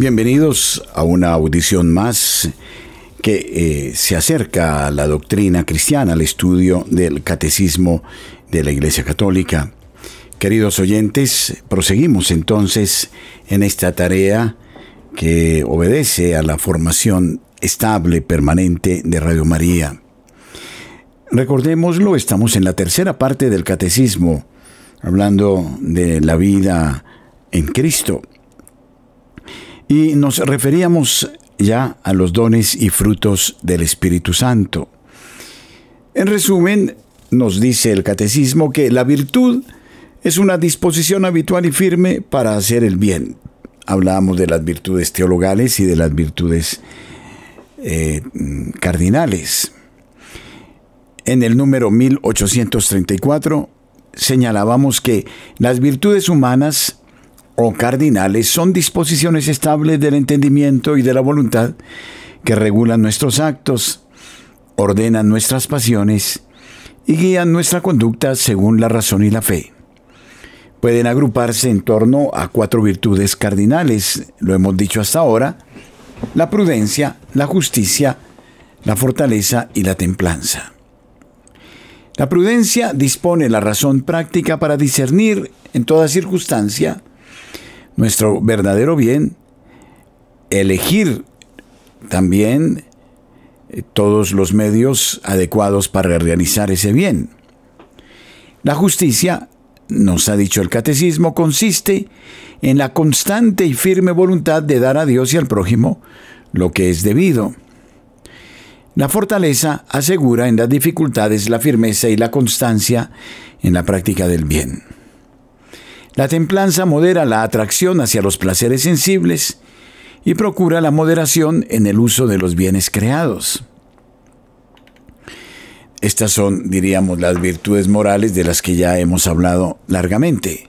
Bienvenidos a una audición más que eh, se acerca a la doctrina cristiana, al estudio del catecismo de la Iglesia Católica. Queridos oyentes, proseguimos entonces en esta tarea que obedece a la formación estable, permanente de Radio María. Recordémoslo, estamos en la tercera parte del catecismo, hablando de la vida en Cristo. Y nos referíamos ya a los dones y frutos del Espíritu Santo. En resumen, nos dice el catecismo que la virtud es una disposición habitual y firme para hacer el bien. Hablábamos de las virtudes teologales y de las virtudes eh, cardinales. En el número 1834 señalábamos que las virtudes humanas cardinales son disposiciones estables del entendimiento y de la voluntad que regulan nuestros actos, ordenan nuestras pasiones y guían nuestra conducta según la razón y la fe. Pueden agruparse en torno a cuatro virtudes cardinales, lo hemos dicho hasta ahora, la prudencia, la justicia, la fortaleza y la templanza. La prudencia dispone la razón práctica para discernir en toda circunstancia nuestro verdadero bien, elegir también eh, todos los medios adecuados para realizar ese bien. La justicia, nos ha dicho el catecismo, consiste en la constante y firme voluntad de dar a Dios y al prójimo lo que es debido. La fortaleza asegura en las dificultades la firmeza y la constancia en la práctica del bien. La templanza modera la atracción hacia los placeres sensibles y procura la moderación en el uso de los bienes creados. Estas son, diríamos, las virtudes morales de las que ya hemos hablado largamente.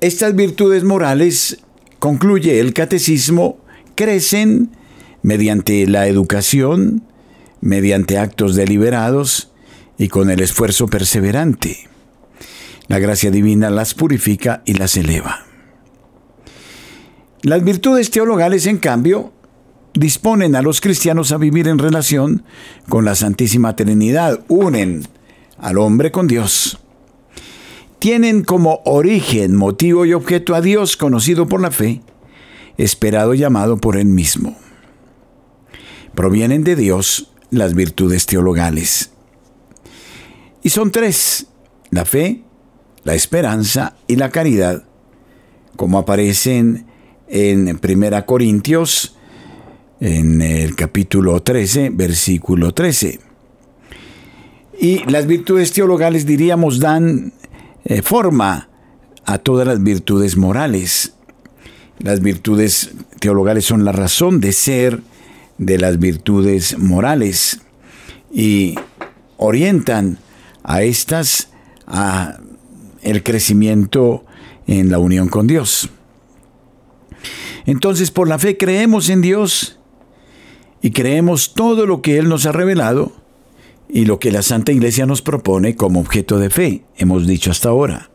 Estas virtudes morales, concluye el catecismo, crecen mediante la educación, mediante actos deliberados y con el esfuerzo perseverante. La gracia divina las purifica y las eleva. Las virtudes teologales, en cambio, disponen a los cristianos a vivir en relación con la Santísima Trinidad, unen al hombre con Dios. Tienen como origen, motivo y objeto a Dios conocido por la fe, esperado y llamado por Él mismo. Provienen de Dios las virtudes teologales. Y son tres, la fe, la esperanza y la caridad, como aparecen en 1 Corintios, en el capítulo 13, versículo 13. Y las virtudes teologales, diríamos, dan eh, forma a todas las virtudes morales. Las virtudes teologales son la razón de ser de las virtudes morales y orientan a estas a el crecimiento en la unión con Dios. Entonces, por la fe creemos en Dios y creemos todo lo que Él nos ha revelado y lo que la Santa Iglesia nos propone como objeto de fe, hemos dicho hasta ahora.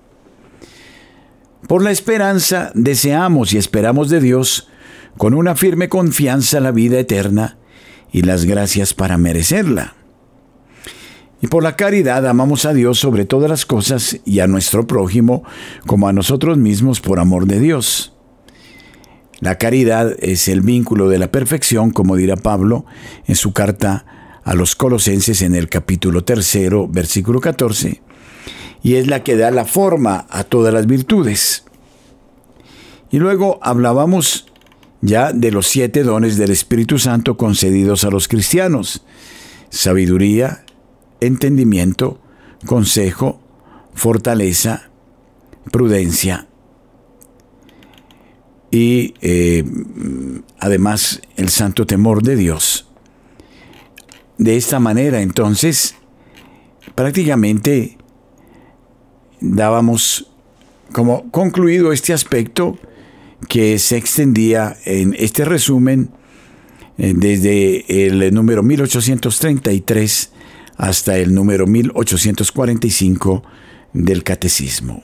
Por la esperanza deseamos y esperamos de Dios con una firme confianza la vida eterna y las gracias para merecerla. Y por la caridad amamos a Dios sobre todas las cosas y a nuestro prójimo como a nosotros mismos por amor de Dios. La caridad es el vínculo de la perfección, como dirá Pablo en su carta a los colosenses en el capítulo tercero, versículo 14, y es la que da la forma a todas las virtudes. Y luego hablábamos ya de los siete dones del Espíritu Santo concedidos a los cristianos, sabiduría, entendimiento, consejo, fortaleza, prudencia y eh, además el santo temor de Dios. De esta manera entonces prácticamente dábamos como concluido este aspecto que se extendía en este resumen eh, desde el número 1833 hasta el número 1845 del Catecismo.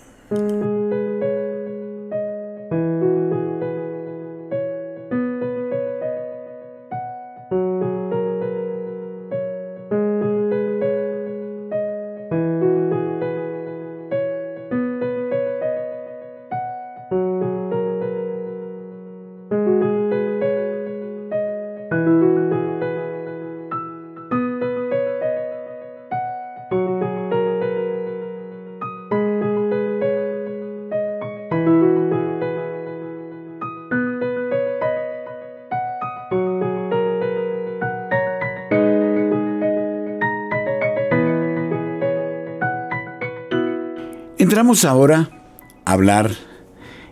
Entramos ahora a hablar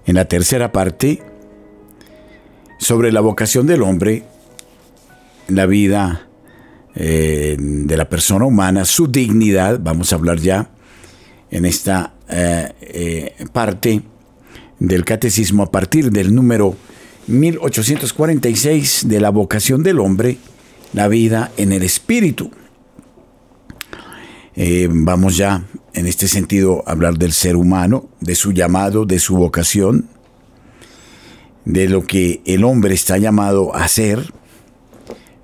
en la tercera parte sobre la vocación del hombre, la vida eh, de la persona humana, su dignidad, vamos a hablar ya en esta eh, eh, parte del catecismo a partir del número 1846 de la vocación del hombre, la vida en el espíritu. vamos ya en este sentido hablar del ser humano, de su llamado, de su vocación, de lo que el hombre está llamado a hacer,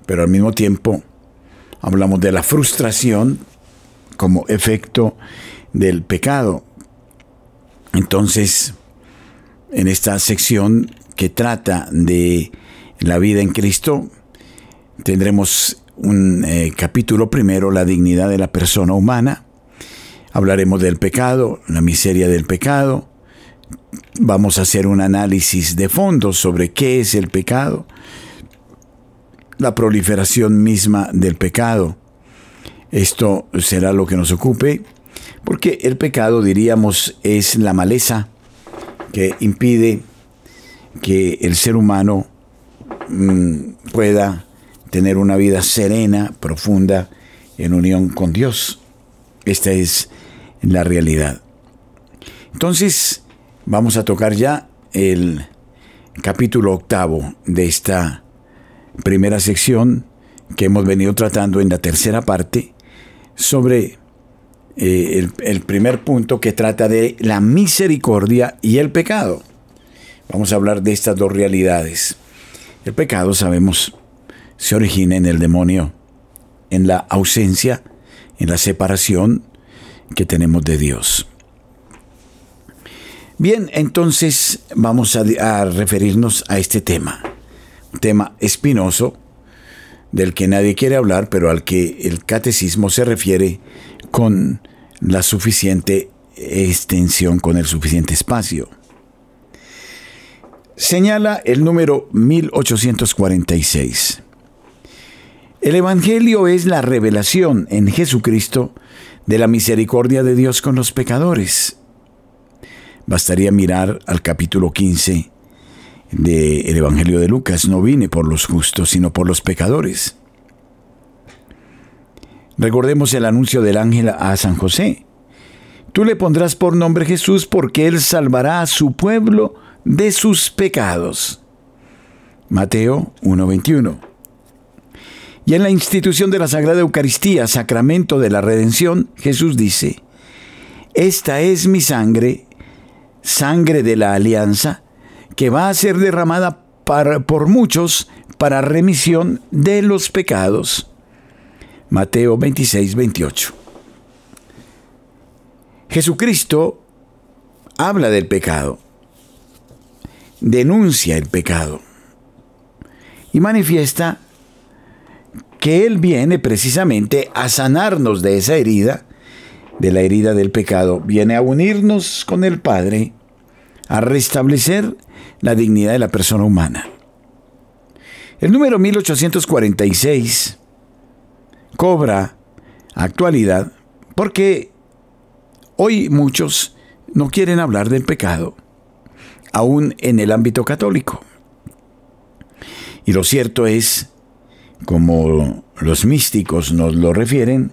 pero al mismo tiempo hablamos de la frustración como efecto del pecado. Entonces, en esta sección que trata de la vida en Cristo, tendremos un eh, capítulo primero, la dignidad de la persona humana. Hablaremos del pecado, la miseria del pecado. Vamos a hacer un análisis de fondo sobre qué es el pecado, la proliferación misma del pecado. Esto será lo que nos ocupe, porque el pecado, diríamos, es la maleza que impide que el ser humano mm, pueda tener una vida serena, profunda, en unión con Dios. Esta es la realidad. Entonces, vamos a tocar ya el capítulo octavo de esta primera sección que hemos venido tratando en la tercera parte sobre eh, el, el primer punto que trata de la misericordia y el pecado. Vamos a hablar de estas dos realidades. El pecado, sabemos, se origina en el demonio, en la ausencia, en la separación que tenemos de Dios. Bien, entonces vamos a, referirnos a este tema tema espinoso del que nadie quiere hablar, pero al que el catecismo se refiere con la suficiente extensión, con el suficiente espacio. Señala el número 1846. El Evangelio es la revelación en Jesucristo de la misericordia de Dios con los pecadores. Bastaría mirar al capítulo 15 del Evangelio de Lucas, no vine por los justos, sino por los pecadores. Recordemos el anuncio del ángel a San José. Tú le pondrás por nombre Jesús porque él salvará a su pueblo de sus pecados. Mateo 1:21. Y en la institución de la Sagrada Eucaristía, sacramento de la redención, Jesús dice, Esta es mi sangre, sangre de la alianza, que va a ser derramada por muchos para remisión de los pecados. Mateo 26, 28. Jesucristo habla del pecado, denuncia el pecado y manifiesta que Él viene precisamente a sanarnos de esa herida, de la herida del pecado, viene a unirnos con el Padre, a restablecer la dignidad de la persona humana. El número 1846 cobra actualidad porque hoy muchos no quieren hablar del pecado, aún en el ámbito católico. Y lo cierto es, como los místicos nos lo refieren,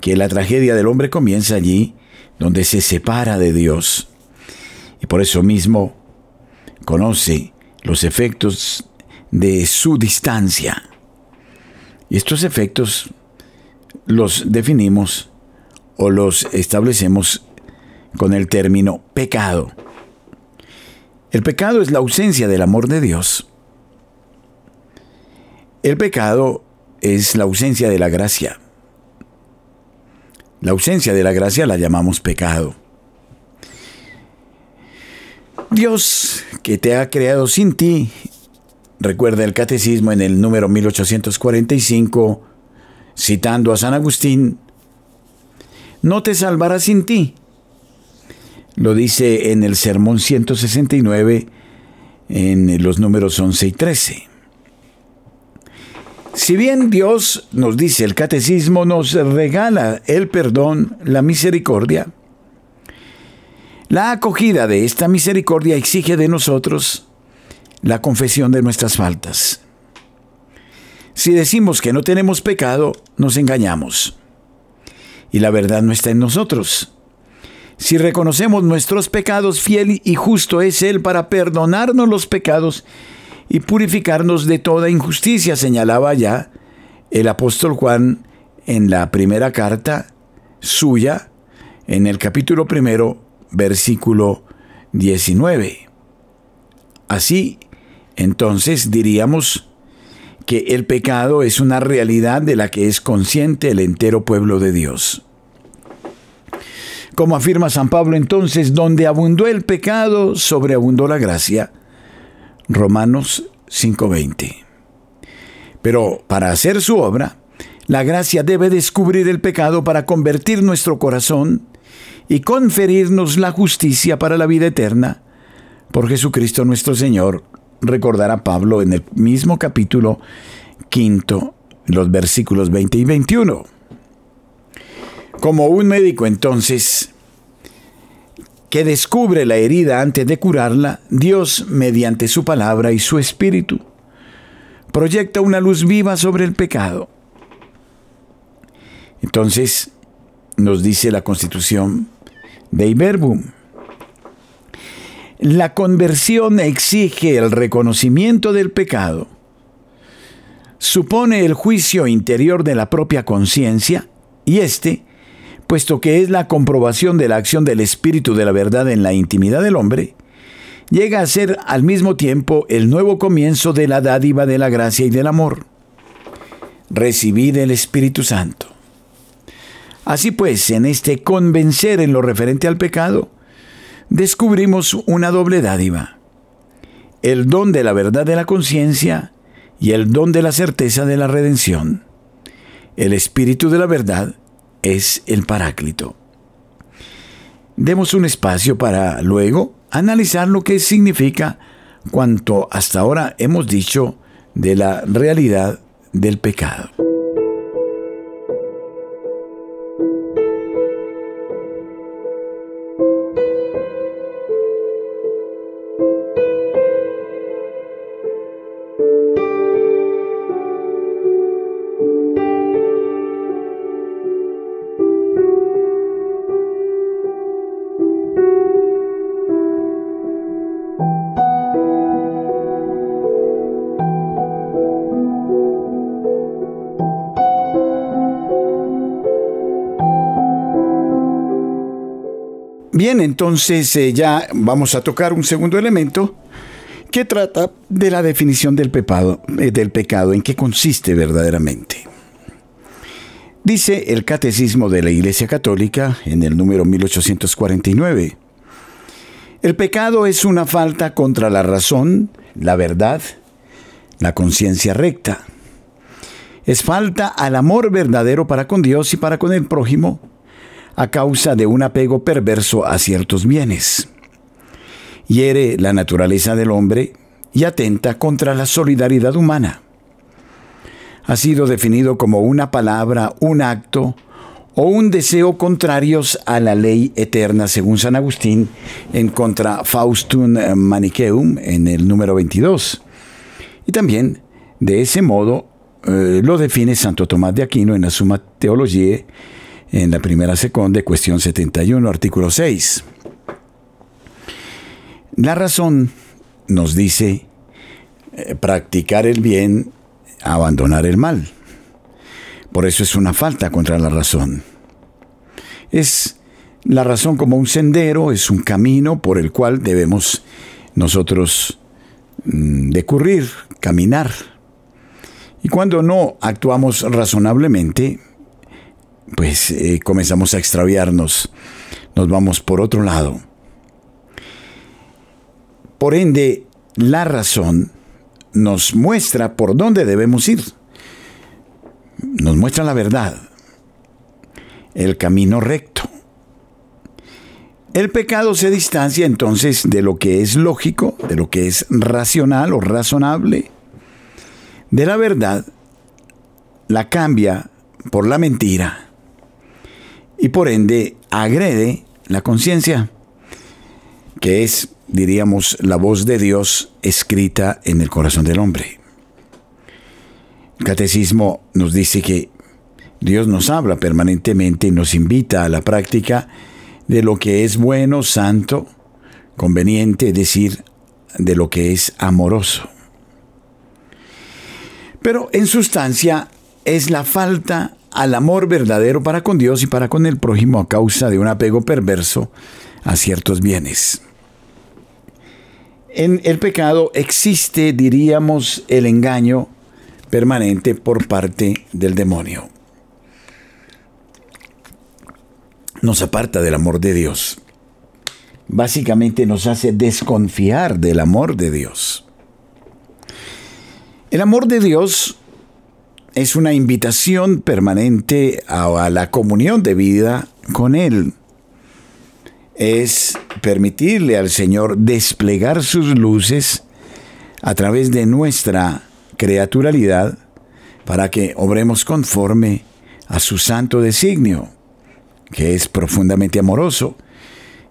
que la tragedia del hombre comienza allí donde se separa de Dios. Y por eso mismo conoce los efectos de su distancia. Y estos efectos los definimos o los establecemos con el término pecado. El pecado es la ausencia del amor de Dios. El pecado es la ausencia de la gracia. La ausencia de la gracia la llamamos pecado. Dios que te ha creado sin ti, recuerda el catecismo en el número 1845, citando a San Agustín, no te salvará sin ti. Lo dice en el sermón 169, en los números 11 y 13. Si bien Dios, nos dice el catecismo, nos regala el perdón, la misericordia, La acogida de esta misericordia exige de nosotros la confesión de nuestras faltas. Si decimos que no tenemos pecado, nos engañamos. Y la verdad no está en nosotros. Si reconocemos nuestros pecados, fiel y justo es Él para perdonarnos los pecados y purificarnos de toda injusticia, señalaba ya el apóstol Juan en la primera carta suya, en el capítulo primero, versículo 19. Así, entonces diríamos que el pecado es una realidad de la que es consciente el entero pueblo de Dios. Como afirma San Pablo entonces, donde abundó el pecado, sobreabundó la gracia. Romanos 5:20. Pero para hacer su obra, la gracia debe descubrir el pecado para convertir nuestro corazón y conferirnos la justicia para la vida eterna. Por Jesucristo nuestro Señor, recordará Pablo en el mismo capítulo quinto, los versículos 20 y 21. Como un médico entonces que descubre la herida antes de curarla, Dios, mediante su palabra y su espíritu, proyecta una luz viva sobre el pecado. Entonces, nos dice la constitución de Iberbum, la conversión exige el reconocimiento del pecado, supone el juicio interior de la propia conciencia y éste puesto que es la comprobación de la acción del Espíritu de la verdad en la intimidad del hombre, llega a ser al mismo tiempo el nuevo comienzo de la dádiva de la gracia y del amor. Recibid el Espíritu Santo. Así pues, en este convencer en lo referente al pecado, descubrimos una doble dádiva. El don de la verdad de la conciencia y el don de la certeza de la redención. El Espíritu de la verdad es el Paráclito. Demos un espacio para luego analizar lo que significa cuanto hasta ahora hemos dicho de la realidad del pecado. Bien, entonces eh, ya vamos a tocar un segundo elemento que trata de la definición del, eh, del pecado, en qué consiste verdaderamente. Dice el Catecismo de la Iglesia Católica en el número 1849, el pecado es una falta contra la razón, la verdad, la conciencia recta. Es falta al amor verdadero para con Dios y para con el prójimo, a causa de un apego perverso a ciertos bienes. Hiere la naturaleza del hombre y atenta contra la solidaridad humana. Ha sido definido como una palabra, un acto o un deseo contrarios a la ley eterna, según San Agustín, en contra Faustum Manicheum, en el número 22. Y también, de ese modo, eh, lo define Santo Tomás de Aquino en la Suma Theologiae, en la primera segunda, cuestión 71, artículo 6. La razón nos dice eh, practicar el bien, abandonar el mal. Por eso es una falta contra la razón. Es la razón como un sendero, es un camino por el cual debemos nosotros mm, decurrir, caminar. Y cuando no actuamos razonablemente, pues eh, comenzamos a extraviarnos, nos vamos por otro lado. Por ende, la razón nos muestra por dónde debemos ir. Nos muestra la verdad, el camino recto. El pecado se distancia entonces de lo que es lógico, de lo que es racional o razonable. De la verdad, la cambia por la mentira y por ende agrede la conciencia. que es, diríamos, la voz de Dios escrita en el corazón del hombre. El catecismo nos dice que Dios nos habla permanentemente y nos invita a la práctica de lo que es bueno, santo, conveniente, es decir, de lo que es amoroso. Pero en sustancia es la falta al amor verdadero para con Dios y para con el prójimo a causa de un apego perverso a ciertos bienes. En el pecado existe, diríamos, el engaño permanente por parte del demonio. Nos aparta del amor de Dios. Básicamente nos hace desconfiar del amor de Dios. El amor de Dios es una invitación permanente a, la comunión de vida con Él. Es permitirle al Señor desplegar sus luces a través de nuestra creaturalidad para que obremos conforme a su santo designio, que es profundamente amoroso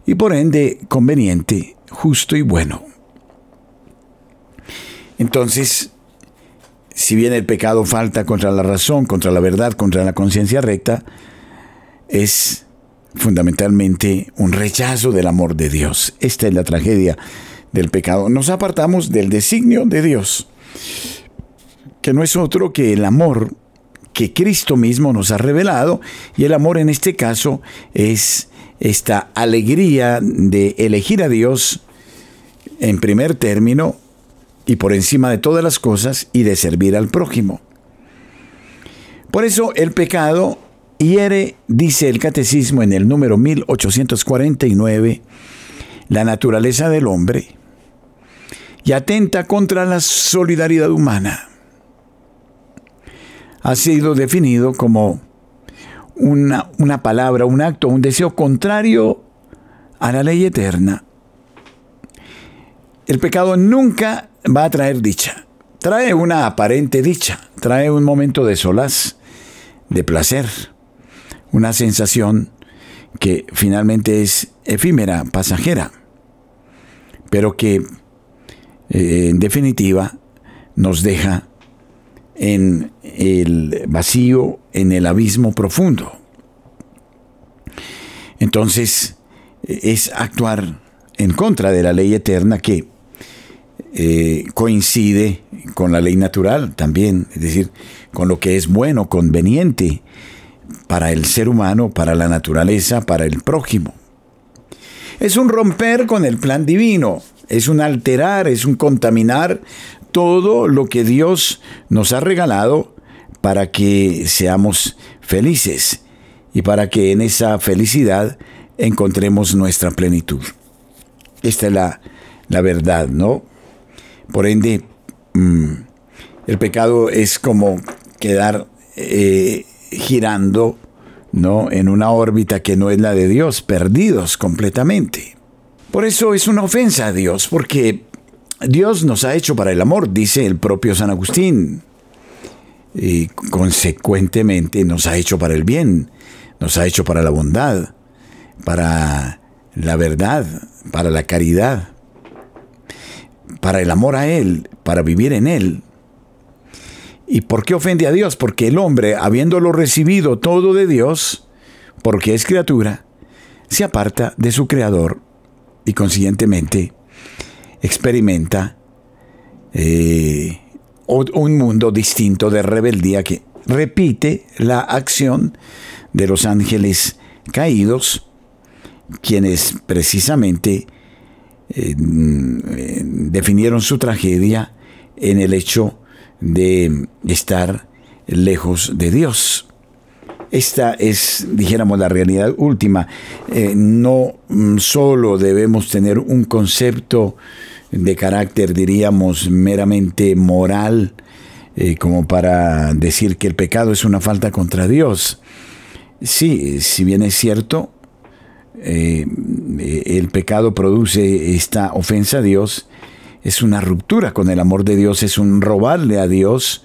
y por ende conveniente, justo y bueno. Entonces, si bien el pecado falta contra la razón, contra la verdad, contra la conciencia recta, es fundamentalmente un rechazo del amor de Dios. Esta es la tragedia del pecado. Nos apartamos del designio de Dios, que no es otro que el amor que Cristo mismo nos ha revelado, y el amor en este caso es esta alegría de elegir a Dios en primer término y por encima de todas las cosas y de servir al prójimo. Por eso el pecado hiere, dice el catecismo en el número 1849, la naturaleza del hombre y atenta contra la solidaridad humana. Ha sido definido como una, una palabra, un acto, un deseo contrario a la ley eterna. El pecado nunca va a traer dicha. Trae una aparente dicha, trae un momento de solaz, de placer, una sensación que finalmente es efímera, pasajera, pero que eh, en definitiva nos deja en el vacío, en el abismo profundo. Entonces, es actuar en contra de la ley eterna que eh, coincide con la ley natural también, es decir, con lo que es bueno, conveniente para el ser humano, para la naturaleza, para el prójimo. Es un romper con el plan divino, es un alterar, es un contaminar todo lo que Dios nos ha regalado para que seamos felices y para que en esa felicidad encontremos nuestra plenitud. Esta es la, la verdad, ¿no? Por ende, mm, el pecado es como quedar eh, girando ¿no? en una órbita que no es la de Dios, perdidos completamente. Por eso es una ofensa a Dios, porque Dios nos ha hecho para el amor, dice el propio San Agustín. Y consecuentemente nos ha hecho para el bien, nos ha hecho para la bondad, para la verdad, para la caridad para el amor a Él, para vivir en Él. ¿Y por qué ofende a Dios? Porque el hombre, habiéndolo recibido todo de Dios, porque es criatura, se aparta de su Creador y consiguientemente experimenta eh, un mundo distinto de rebeldía que repite la acción de los ángeles caídos, quienes precisamente definieron su tragedia en el hecho de estar lejos de Dios. Esta es, dijéramos, la realidad última. Eh, no mm, solo debemos tener un concepto de carácter, diríamos, meramente moral, eh, como para decir que el pecado es una falta contra Dios. Sí, si bien es cierto, eh, el pecado produce esta ofensa a Dios, es una ruptura con el amor de Dios, es un robarle a Dios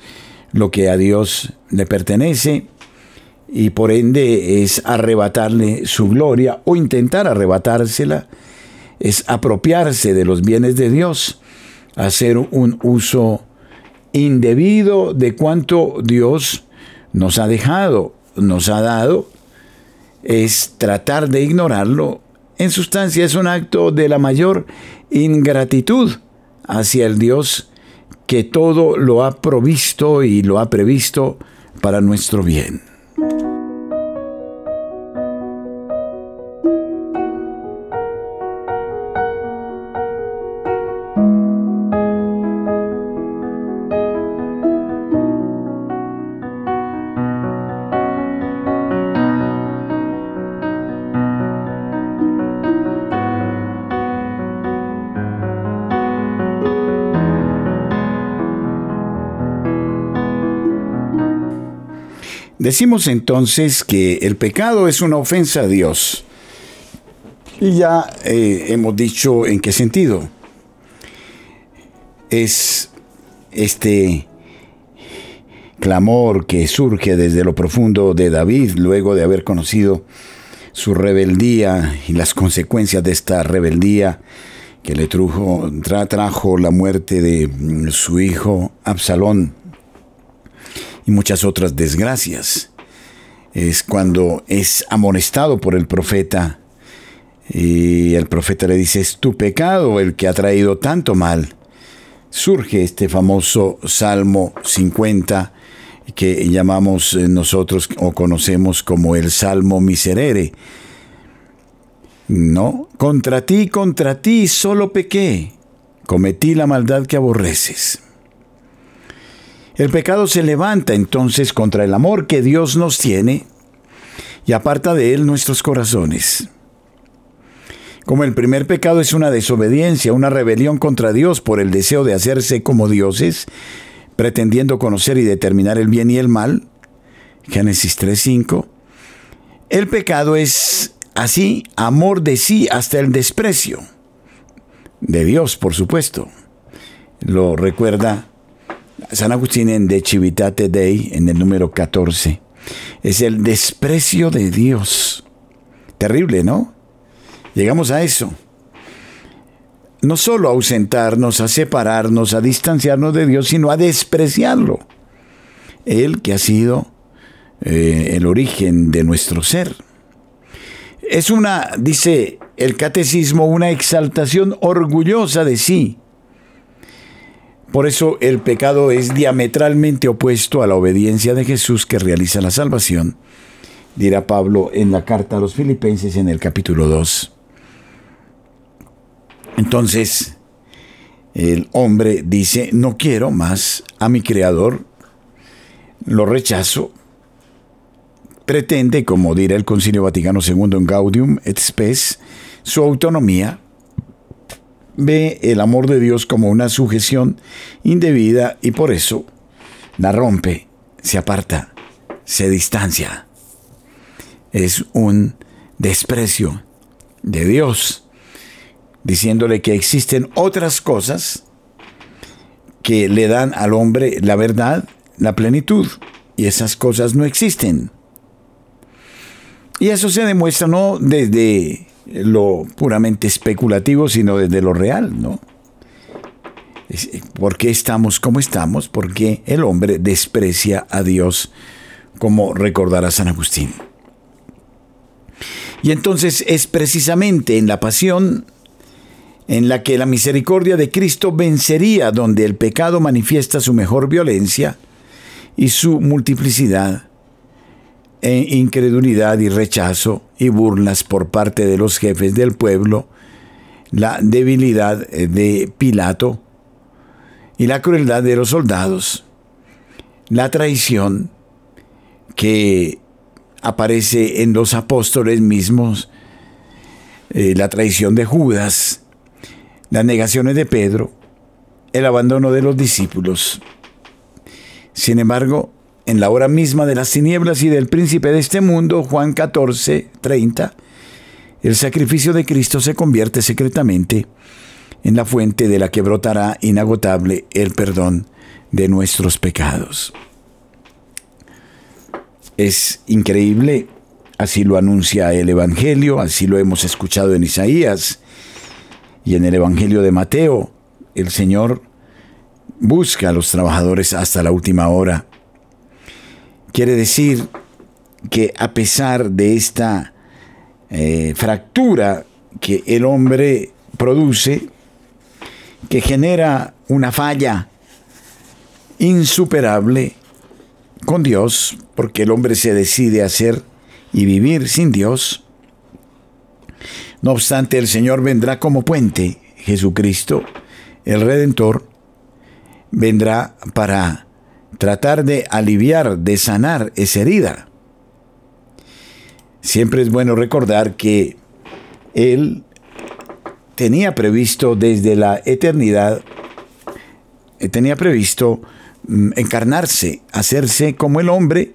lo que a Dios le pertenece y por ende es arrebatarle su gloria o intentar arrebatársela es apropiarse de los bienes de Dios, hacer un uso indebido de cuanto Dios nos ha dejado, nos ha dado, es tratar de ignorarlo. En sustancia es un acto de la mayor ingratitud hacia el Dios que todo lo ha provisto y lo ha previsto para nuestro bien. Decimos entonces que el pecado es una ofensa a Dios. Y ya eh, hemos dicho en qué sentido. Es este clamor que surge desde lo profundo de David luego de haber conocido su rebeldía y las consecuencias de esta rebeldía que le trajo la muerte de su hijo Absalón y muchas otras desgracias. Es cuando es amonestado por el profeta y el profeta le dice, es tu pecado el que ha traído tanto mal. Surge este famoso Salmo 50 que llamamos eh, nosotros o conocemos como el Salmo Miserere. No, contra ti, contra ti solo pequé, cometí la maldad que aborreces. El pecado se levanta entonces contra el amor que Dios nos tiene y aparta de él nuestros corazones. Como el primer pecado es una desobediencia, una rebelión contra Dios por el deseo de hacerse como dioses, pretendiendo conocer y determinar el bien y el mal, Génesis 3.5, el pecado es así amor de sí hasta el desprecio. De Dios, por supuesto. Lo recuerda San Agustín en De Civitate Dei, en el número 14, es el desprecio de Dios. Terrible, ¿no? Llegamos a eso. No solo a ausentarnos, a separarnos, a distanciarnos de Dios, sino a despreciarlo. Él que ha sido eh, el origen de nuestro ser. Es una, dice el catecismo, una exaltación orgullosa de sí por eso el pecado es diametralmente opuesto a la obediencia de Jesús que realiza la salvación, dirá Pablo en la carta a los filipenses en el capítulo 2. Entonces, el hombre dice, no quiero más a mi Creador, lo rechazo, pretende, como dirá el Concilio Vaticano II en Gaudium et Spes, su autonomía, ve el amor de Dios como una sujeción indebida y por eso la rompe, se aparta, se distancia. Es un desprecio de Dios, diciéndole que existen otras cosas que le dan al hombre la verdad, la plenitud, y esas cosas no existen. Y eso se demuestra no desde lo puramente especulativo, sino desde lo real, ¿no? ¿Por qué estamos como estamos? Porque el hombre desprecia a Dios, como recordará San Agustín. Y entonces es precisamente en la pasión en la que la misericordia de Cristo vencería donde el pecado manifiesta su mejor violencia y su multiplicidad e incredulidad y rechazo y burlas por parte de los jefes del pueblo, la debilidad de Pilato y la crueldad de los soldados, la traición que aparece en los apóstoles mismos, eh, la traición de Judas, las negaciones de Pedro, el abandono de los discípulos. Sin embargo, en la hora misma de las tinieblas y del príncipe de este mundo, Juan 14, 30, el sacrificio de Cristo se convierte secretamente en la fuente de la que brotará inagotable el perdón de nuestros pecados. Es increíble, así lo anuncia el Evangelio, así lo hemos escuchado en Isaías, Y en el Evangelio de Mateo, el Señor busca a los trabajadores hasta la última hora. Quiere decir que a pesar de esta eh, fractura que el hombre produce, que genera una falla insuperable con Dios, porque el hombre se decide hacer y vivir sin Dios. No obstante, el Señor vendrá como puente, Jesucristo, el Redentor, vendrá para tratar de aliviar, de sanar esa herida. Siempre es bueno recordar que Él tenía previsto desde la eternidad, eh, tenía previsto mm, encarnarse, hacerse como el hombre,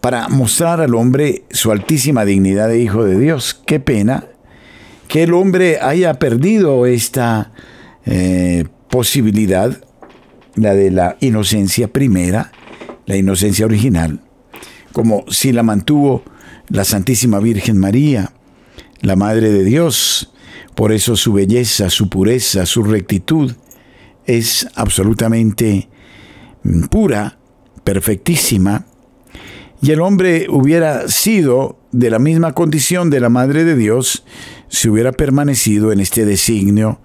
para mostrar al hombre su altísima dignidad de hijo de Dios. Qué pena que el hombre haya perdido esta eh, posibilidad, la de la inocencia primera, la inocencia original, como si la mantuvo la Santísima Virgen María, la Madre de Dios. Por eso su belleza, su pureza, su rectitud es absolutamente mm, pura, perfectísima, y el hombre hubiera sido de la misma condición de la Madre de Dios si hubiera permanecido en este designio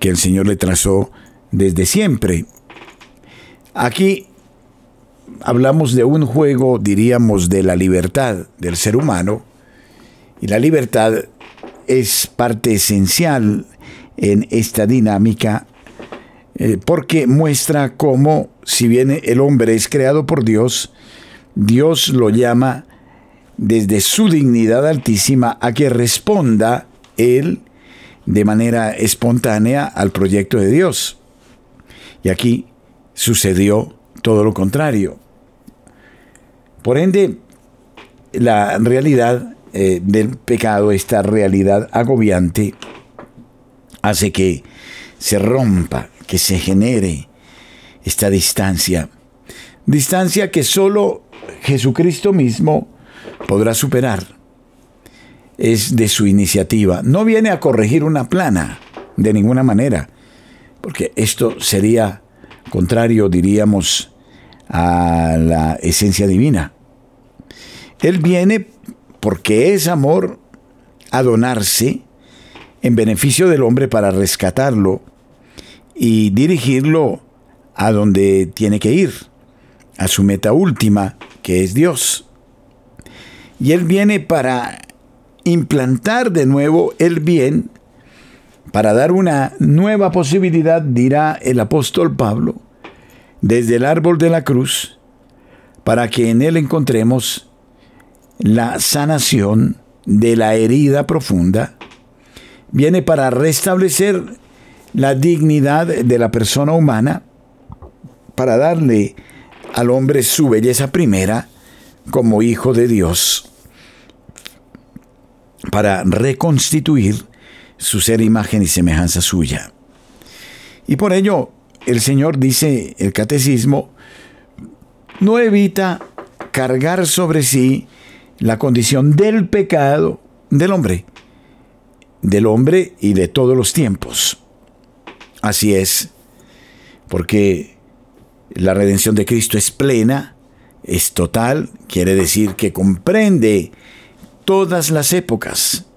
que el Señor le trazó desde siempre. Aquí hablamos de un juego, diríamos, de la libertad del ser humano, y la libertad es parte esencial en esta dinámica eh, porque muestra cómo, si bien el hombre es creado por Dios, Dios lo llama desde su dignidad altísima a que responda él de manera espontánea al proyecto de Dios. Y aquí sucedió todo lo contrario. Por ende, la realidad eh, del pecado, esta realidad agobiante, hace que se rompa, que se genere esta distancia. Distancia que solo Jesucristo mismo podrá superar. Es de su iniciativa. No viene a corregir una plana de ninguna manera, porque esto sería contrario, diríamos, a la esencia divina. Él viene porque es amor a donarse en beneficio del hombre para rescatarlo y dirigirlo a donde tiene que ir, a su meta última, que es Dios. Y Él viene para implantar de nuevo el bien, para dar una nueva posibilidad, dirá el apóstol Pablo, desde el árbol de la cruz, para que en Él encontremos la sanación de la herida profunda, viene para restablecer la dignidad de la persona humana, para darle al hombre su belleza primera como hijo de Dios para reconstituir su ser imagen y semejanza suya. Y por ello el Señor dice el catecismo, no evita cargar sobre sí la condición del pecado del hombre, del hombre y de todos los tiempos. Así es, porque la redención de Cristo es plena, es total, quiere decir que comprende todas las épocas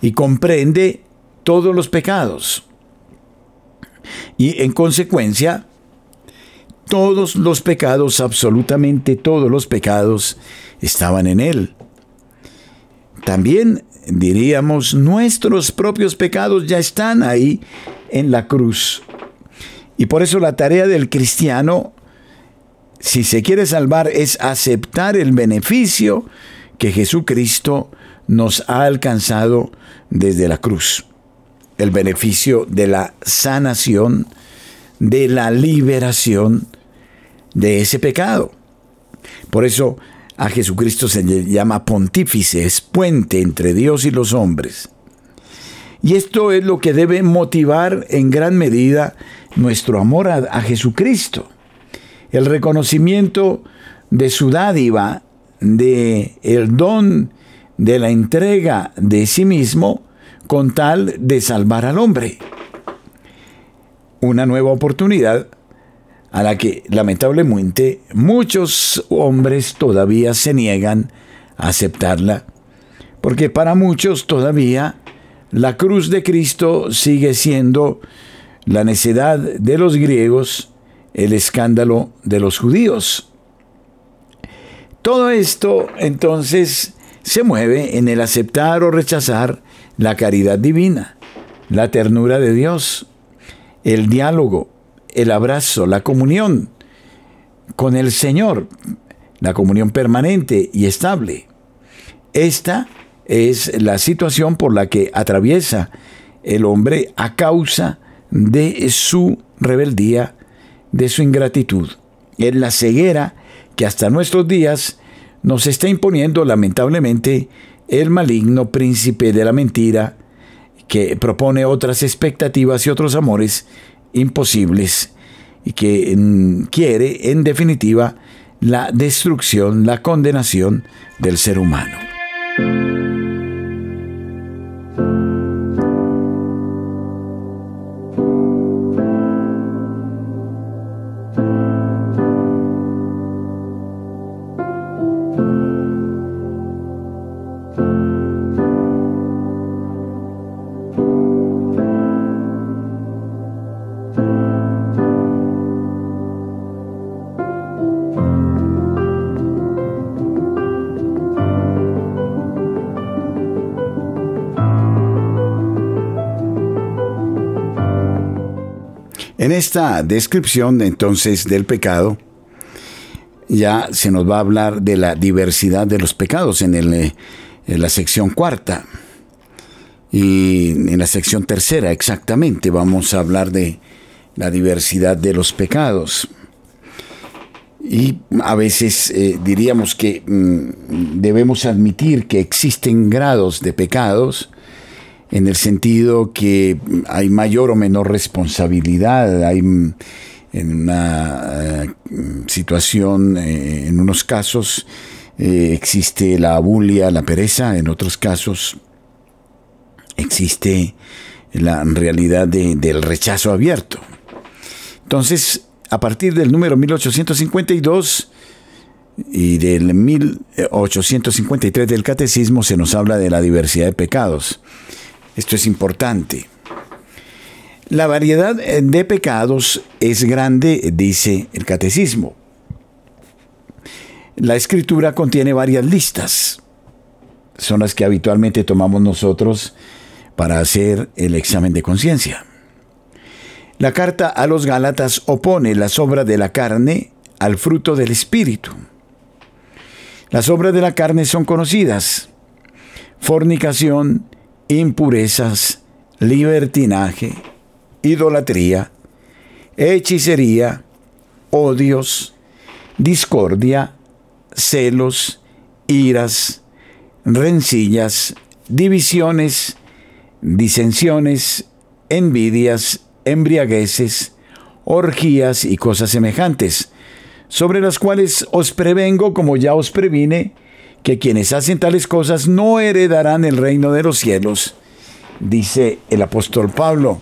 y comprende todos los pecados. Y en consecuencia, todos los pecados, absolutamente todos los pecados, estaban en Él. También diríamos, nuestros propios pecados ya están ahí en la cruz. Y por eso la tarea del cristiano, si se quiere salvar, es aceptar el beneficio que Jesucristo nos ha alcanzado desde la cruz. El beneficio de la sanación, de la liberación de ese pecado. Por eso a Jesucristo se le llama pontífice, es puente entre Dios y los hombres. Y esto es lo que debe motivar en gran medida nuestro amor a, Jesucristo. El reconocimiento de su dádiva, de el don de la entrega de sí mismo con tal de salvar al hombre. Una nueva oportunidad a la que lamentablemente muchos hombres todavía se niegan a aceptarla, porque para muchos todavía la cruz de Cristo sigue siendo la necedad de los griegos, el escándalo de los judíos. Todo esto entonces se mueve en el aceptar o rechazar la caridad divina, la ternura de Dios, el diálogo, el abrazo, la comunión con el Señor, la comunión permanente y estable. Esta es la situación por la que atraviesa el hombre a causa de su rebeldía, de su ingratitud. Es la ceguera que hasta nuestros días nos está imponiendo lamentablemente el maligno príncipe de la mentira que propone otras expectativas y otros amores imposibles y que mm, quiere en definitiva la destrucción, la condenación del ser humano. Esta descripción entonces del pecado, ya se nos va a hablar de la diversidad de los pecados en, en la sección cuarta. Y en la sección tercera, exactamente, vamos a hablar de la diversidad de los pecados. Y a veces eh, diríamos que mm, debemos admitir que existen grados de pecados en el sentido que hay mayor o menor responsabilidad, hay mm, en una eh, situación, eh, en unos casos eh, existe la abulia, la pereza, en otros casos existe la realidad del rechazo abierto. Entonces, a partir del número 1852 y del 1853 del Catecismo se nos habla de la diversidad de pecados. Esto es importante. La variedad de pecados es grande, dice el catecismo. La escritura contiene varias listas. Son las que habitualmente tomamos nosotros para hacer el examen de conciencia. La carta a los Gálatas opone las obras de la carne al fruto del Espíritu. Las obras de la carne son conocidas. Fornicación, impurezas, libertinaje, idolatría, hechicería, odios, discordia, celos, iras, rencillas, divisiones, disensiones, envidias, embriagueces, orgías y cosas semejantes, sobre las cuales os prevengo como ya os previne, que quienes hacen tales cosas no heredarán el reino de los cielos, dice el apóstol Pablo,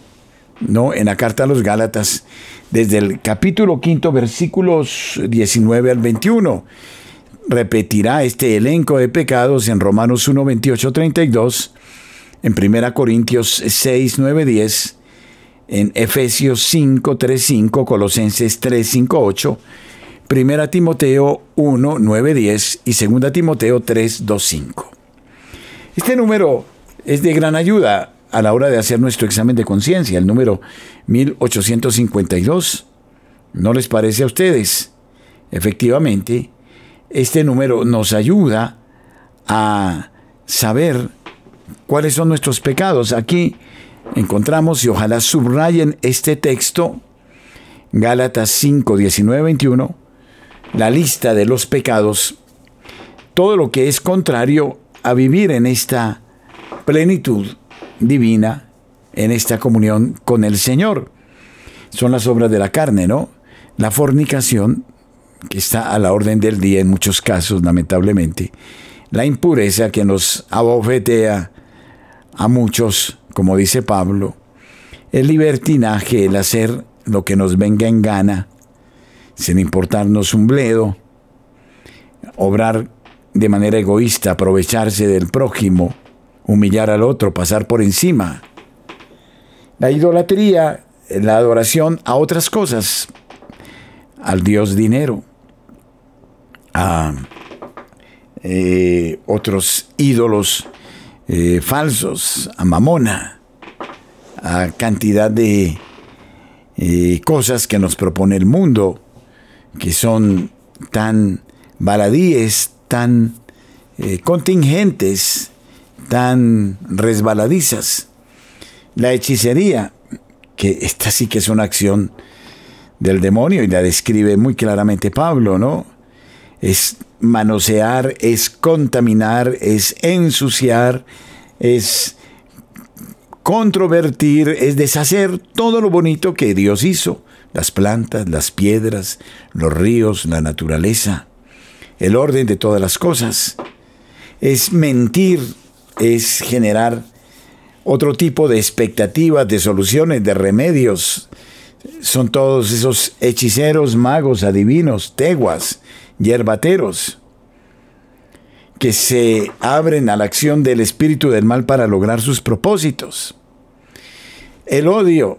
¿no? En la carta a los Gálatas, desde el capítulo quinto, versículos 19 al 21. Repetirá este elenco de pecados en Romanos 1, 28, 32, en 1 Corintios 6, 9, 10, en Efesios 5, 3, 5, Colosenses 3, 5, 8, Primera Timoteo 1, 9, 10 y Segunda Timoteo 3, 2, 5. Este número es de gran ayuda a la hora de hacer nuestro examen de conciencia, el número 1852. ¿No les parece a ustedes? Efectivamente, este número nos ayuda a saber cuáles son nuestros pecados. Aquí encontramos, y ojalá subrayen este texto, Gálatas 5, 19, 21, la lista de los pecados, todo lo que es contrario a vivir en esta plenitud divina, en esta comunión con el Señor. Son las obras de la carne, ¿no? La fornicación, que está a la orden del día en muchos casos, lamentablemente. La impureza que nos abofetea a muchos, como dice Pablo, el libertinaje, el hacer lo que nos venga en gana, sin importarnos un bledo, obrar de manera egoísta, aprovecharse del prójimo, humillar al otro, pasar por encima. La idolatría, la adoración a otras cosas, al Dios dinero, a eh, otros ídolos eh, falsos, a mamona, a cantidad de eh, cosas que nos propone el mundo, que son tan baladíes, tan contingentes, tan resbaladizas. La hechicería, que esta sí que es una acción del demonio y la describe muy claramente Pablo, ¿no? Es manosear, es contaminar, es ensuciar, es controvertir, es deshacer todo lo bonito que Dios hizo, las plantas, las piedras, los ríos, la naturaleza, el orden de todas las cosas. Es mentir, es generar otro tipo de expectativas, de soluciones, de remedios. Son todos esos hechiceros, magos, adivinos, teguas, yerbateros, que se abren a la acción del espíritu del mal para lograr sus propósitos. El odio,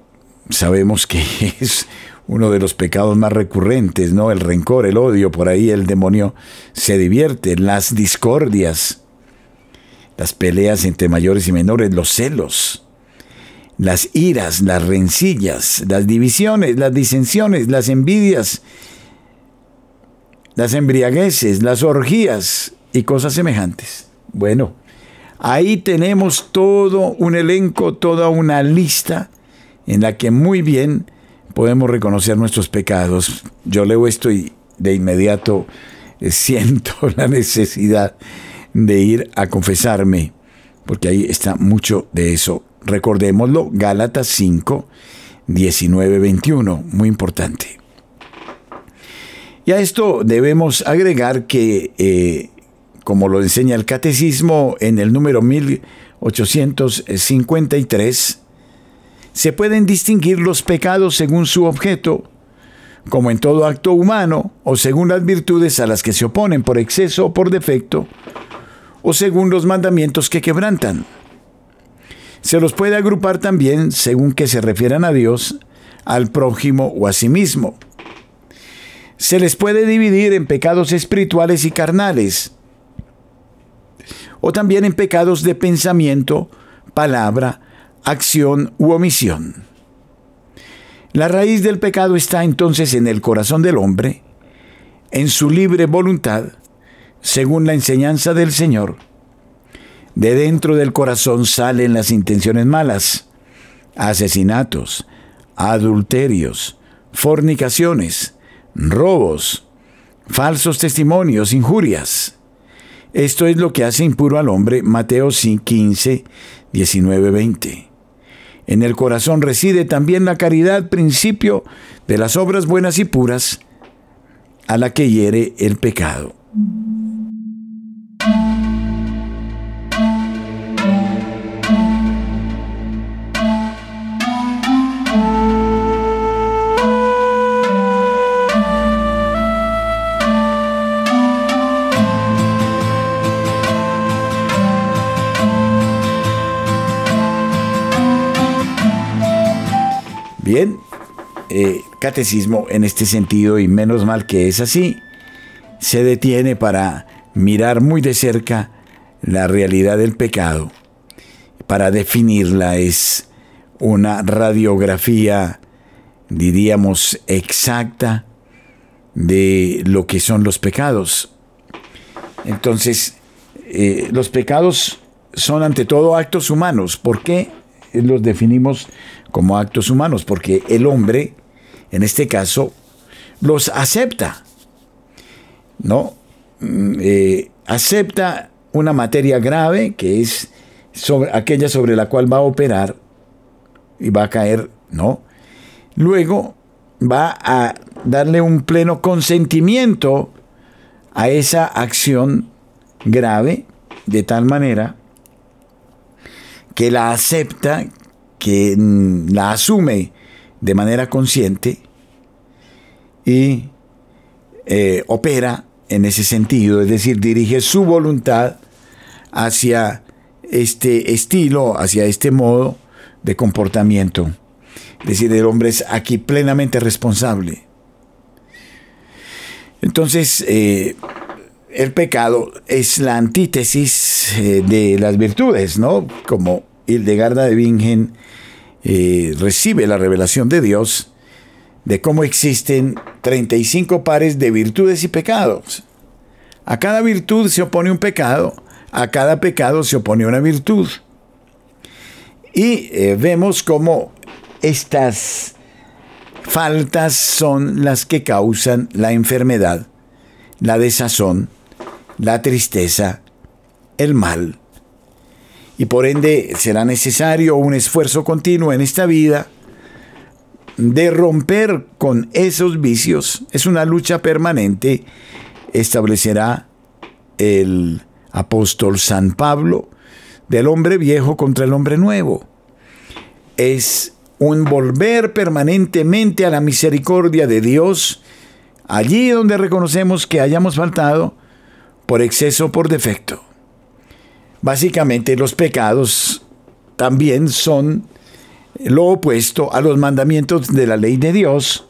sabemos que es uno de los pecados más recurrentes, ¿no? El rencor, el odio, por ahí el demonio se divierte, las discordias, las peleas entre mayores y menores, los celos, las iras, las rencillas, las divisiones, las disensiones, las envidias, las embriagueces, las orgías y cosas semejantes. Bueno, ahí tenemos todo un elenco, toda una lista en la que muy bien podemos reconocer nuestros pecados. Yo leo esto y de inmediato eh, siento la necesidad de ir a confesarme, porque ahí está mucho de eso. Recordémoslo, Gálatas 5, 19, 21, muy importante. Y a esto debemos agregar que, eh, como lo enseña el catecismo en el número 1853, se pueden distinguir los pecados según su objeto, como en todo acto humano, o según las virtudes a las que se oponen por exceso o por defecto, o según los mandamientos que quebrantan. Se los puede agrupar también según que se refieran a Dios, al prójimo o a sí mismo. Se les puede dividir en pecados espirituales y carnales, o también en pecados de pensamiento, palabra, acción u omisión. La raíz del pecado está entonces en el corazón del hombre, en su libre voluntad, según la enseñanza del Señor. De dentro del corazón salen las intenciones malas, asesinatos, adulterios, fornicaciones, robos, falsos testimonios, injurias. Esto es lo que hace impuro al hombre, Mateo 15, 19, 20. En el corazón reside también la caridad, principio de las obras buenas y puras, a la que hiere el pecado. Bien, eh, catecismo en este sentido, y menos mal que es así, se detiene para mirar muy de cerca la realidad del pecado. Para definirla es una radiografía, diríamos, exacta de lo que son los pecados. Entonces, eh, los pecados son ante todo actos humanos. ¿Por qué los definimos como actos humanos, porque el hombre, en este caso, los acepta. ¿No? Mm, eh, acepta una materia grave que es sobre, aquella sobre la cual va a operar y va a caer, ¿no? Luego va a darle un pleno consentimiento a esa acción grave de tal manera que la acepta, que mm, la asume de manera consciente y eh, opera en ese sentido, es decir, dirige su voluntad hacia este estilo, hacia este modo de comportamiento. Es decir, el hombre es aquí plenamente responsable. Entonces, eh, el pecado es la antítesis eh, de las virtudes, ¿no? Como Hildegarda de Bingen eh, recibe la revelación de Dios de cómo existen 35 pares de virtudes y pecados. A cada virtud se opone un pecado, a cada pecado se opone una virtud. Y eh, vemos cómo estas faltas son las que causan la enfermedad, la desazón, la tristeza, el mal. Y por ende será necesario un esfuerzo continuo en esta vida de romper con esos vicios. Es una lucha permanente, establecerá el apóstol San Pablo, del hombre viejo contra el hombre nuevo. Es un volver permanentemente a la misericordia de Dios, allí donde reconocemos que hayamos faltado, por exceso o por defecto. Básicamente los pecados también son lo opuesto a los mandamientos de la ley de Dios,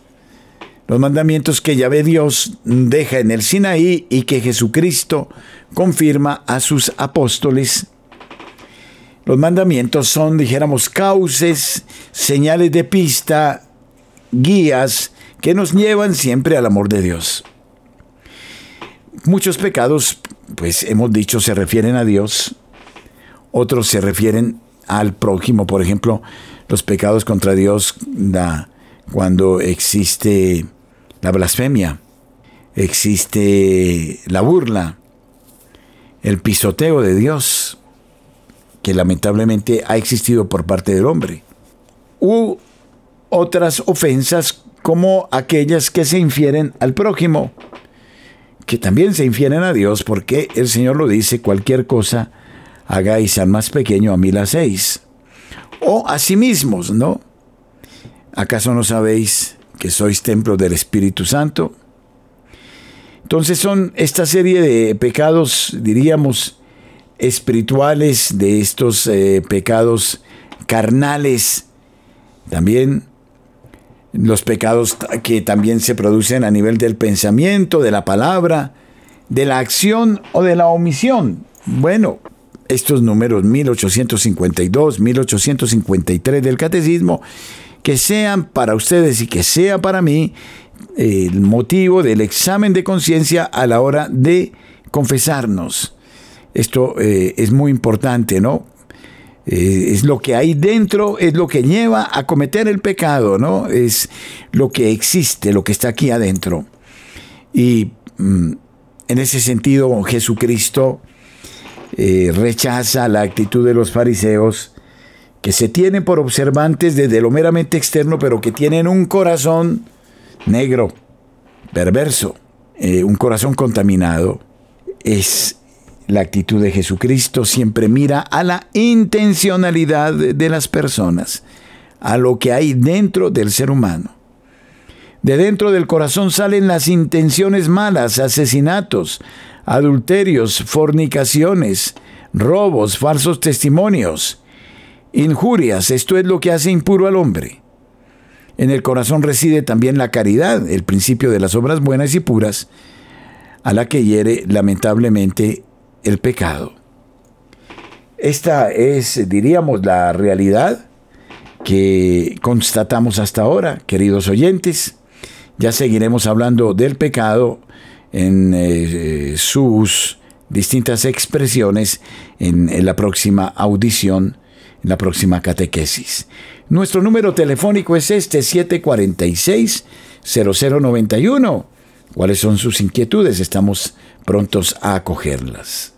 los mandamientos que Yahvé Dios deja en el Sinaí y que Jesucristo confirma a sus apóstoles. Los mandamientos son, dijéramos, cauces, señales de pista, guías que nos llevan siempre al amor de Dios. Muchos pecados, pues hemos dicho, se refieren a Dios, otros se refieren al prójimo, por ejemplo, los pecados contra Dios cuando existe la blasfemia, existe la burla, el pisoteo de Dios, que lamentablemente ha existido por parte del hombre, u otras ofensas como aquellas que se infieren al prójimo, que también se infieren a Dios, porque el Señor lo dice, cualquier cosa hagáis al más pequeño, a mí la hacéis. O a sí mismos, ¿no? ¿Acaso no sabéis que sois templo del Espíritu Santo? Entonces son esta serie de pecados, diríamos, espirituales, de estos eh, pecados carnales, también los pecados que también se producen a nivel del pensamiento, de la palabra, de la acción o de la omisión. Bueno, estos números 1852, 1853 del catecismo, que sean para ustedes y que sea para mí el motivo del examen de conciencia a la hora de confesarnos. Esto eh, es muy importante, ¿no? Es lo que hay dentro, es lo que lleva a cometer el pecado, ¿no? Es lo que existe, lo que está aquí adentro. Y mm, en ese sentido, Jesucristo eh, rechaza la actitud de los fariseos, que se tienen por observantes desde lo meramente externo, pero que tienen un corazón negro, perverso, eh, un corazón contaminado. Es la actitud de Jesucristo siempre mira a la intencionalidad de las personas, a lo que hay dentro del ser humano. De dentro del corazón salen las intenciones malas, asesinatos, adulterios, fornicaciones, robos, falsos testimonios, injurias. Esto es lo que hace impuro al hombre. En el corazón reside también la caridad, el principio de las obras buenas y puras, a la que hiere lamentablemente el pecado. Esta es, diríamos, la realidad que constatamos hasta ahora, queridos oyentes. Ya seguiremos hablando del pecado en eh, sus distintas expresiones en, en la próxima audición, en la próxima catequesis. Nuestro número telefónico es este 746-0091. ¿Cuáles son sus inquietudes? Estamos prontos a acogerlas.